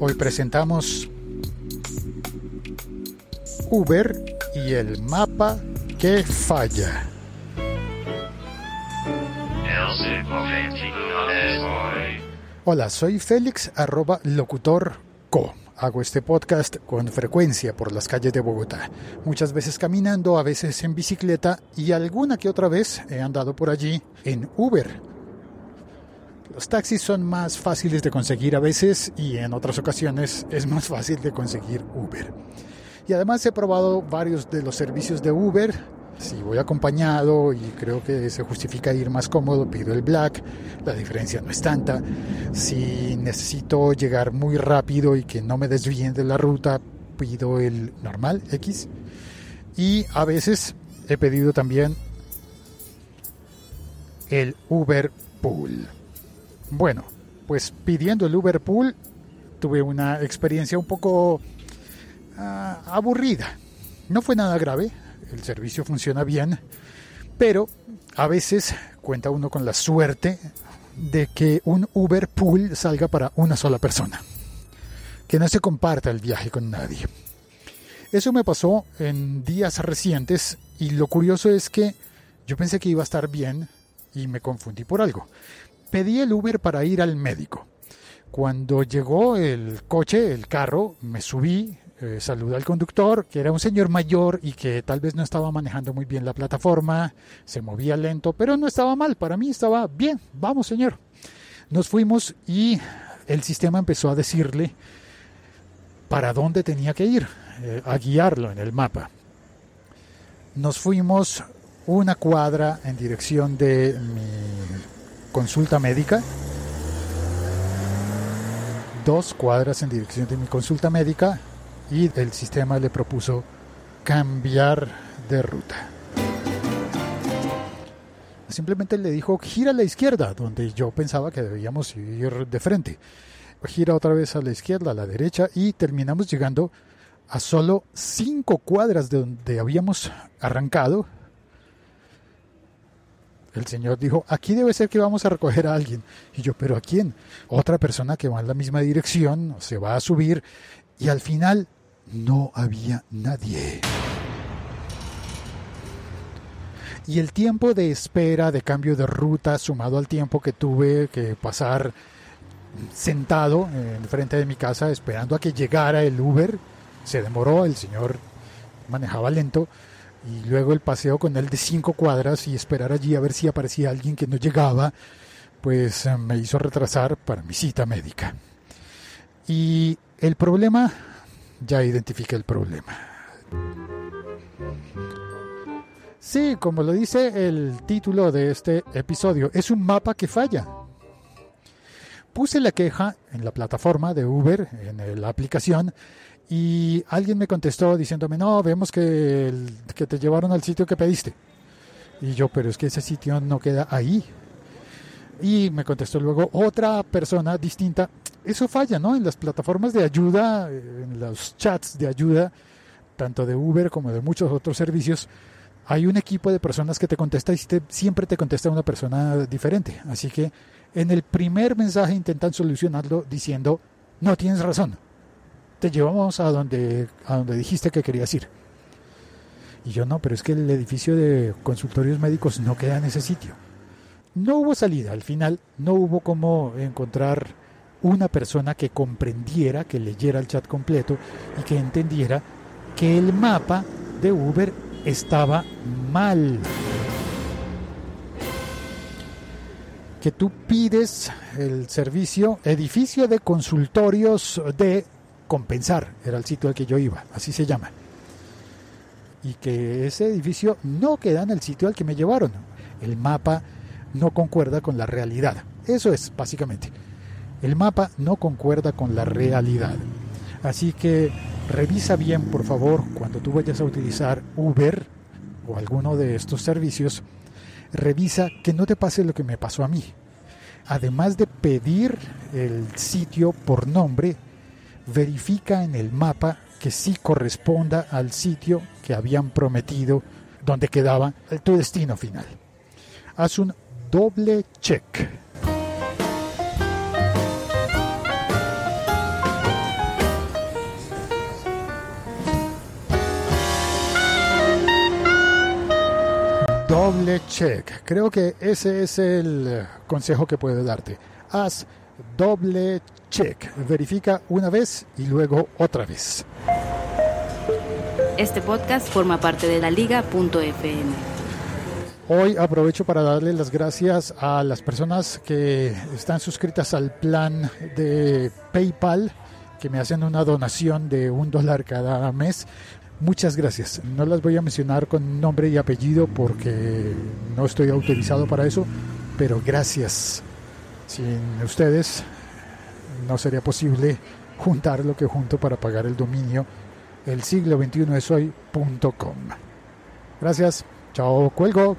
Hoy presentamos Uber y el mapa que falla. Hola, soy Félix arroba locutor co. Hago este podcast con frecuencia por las calles de Bogotá, muchas veces caminando, a veces en bicicleta y alguna que otra vez he andado por allí en Uber. Los taxis son más fáciles de conseguir a veces y en otras ocasiones es más fácil de conseguir Uber. Y además he probado varios de los servicios de Uber, si voy acompañado y creo que se justifica ir más cómodo, pido el black, la diferencia no es tanta. Si necesito llegar muy rápido y que no me desvíen de la ruta, pido el normal X. Y a veces he pedido también el Uber Pool. Bueno, pues pidiendo el Uber Pool tuve una experiencia un poco uh, aburrida. No fue nada grave, el servicio funciona bien, pero a veces cuenta uno con la suerte de que un Uber Pool salga para una sola persona, que no se comparta el viaje con nadie. Eso me pasó en días recientes y lo curioso es que yo pensé que iba a estar bien y me confundí por algo. Pedí el Uber para ir al médico. Cuando llegó el coche, el carro, me subí, eh, saludé al conductor, que era un señor mayor y que tal vez no estaba manejando muy bien la plataforma, se movía lento, pero no estaba mal, para mí estaba bien, vamos señor. Nos fuimos y el sistema empezó a decirle para dónde tenía que ir, eh, a guiarlo en el mapa. Nos fuimos una cuadra en dirección de mi consulta médica, dos cuadras en dirección de mi consulta médica y el sistema le propuso cambiar de ruta. Simplemente le dijo gira a la izquierda, donde yo pensaba que debíamos ir de frente. Gira otra vez a la izquierda, a la derecha y terminamos llegando a solo cinco cuadras de donde habíamos arrancado. El señor dijo, aquí debe ser que vamos a recoger a alguien. Y yo, pero ¿a quién? Otra persona que va en la misma dirección, se va a subir y al final no había nadie. Y el tiempo de espera de cambio de ruta sumado al tiempo que tuve que pasar sentado en frente de mi casa esperando a que llegara el Uber, se demoró, el señor manejaba lento y luego el paseo con él de cinco cuadras y esperar allí a ver si aparecía alguien que no llegaba, pues eh, me hizo retrasar para mi cita médica. Y el problema ya identifiqué el problema. Sí, como lo dice el título de este episodio, es un mapa que falla. Puse la queja en la plataforma de Uber, en la aplicación, y alguien me contestó diciéndome, no, vemos que, que te llevaron al sitio que pediste. Y yo, pero es que ese sitio no queda ahí. Y me contestó luego otra persona distinta, eso falla, ¿no? En las plataformas de ayuda, en los chats de ayuda, tanto de Uber como de muchos otros servicios, hay un equipo de personas que te contesta y siempre te contesta una persona diferente. Así que en el primer mensaje intentan solucionarlo diciendo, no tienes razón, te llevamos a donde, a donde dijiste que querías ir. Y yo no, pero es que el edificio de consultorios médicos no queda en ese sitio. No hubo salida, al final no hubo cómo encontrar una persona que comprendiera, que leyera el chat completo y que entendiera que el mapa de Uber estaba mal. Que tú pides el servicio edificio de consultorios de compensar, era el sitio al que yo iba, así se llama. Y que ese edificio no queda en el sitio al que me llevaron. El mapa no concuerda con la realidad. Eso es básicamente el mapa no concuerda con la realidad. Así que revisa bien, por favor, cuando tú vayas a utilizar Uber o alguno de estos servicios, revisa que no te pase lo que me pasó a mí. Además de pedir el sitio por nombre, verifica en el mapa que sí corresponda al sitio que habían prometido donde quedaba tu destino final. Haz un doble check. Check. Creo que ese es el consejo que puedo darte. Haz doble check. Verifica una vez y luego otra vez. Este podcast forma parte de la liga.fm. Hoy aprovecho para darle las gracias a las personas que están suscritas al plan de PayPal, que me hacen una donación de un dólar cada mes. Muchas gracias. No las voy a mencionar con nombre y apellido porque no estoy autorizado para eso, pero gracias. Sin ustedes no sería posible juntar lo que junto para pagar el dominio el siglo 21 es hoy.com. Gracias. Chao, cuelgo.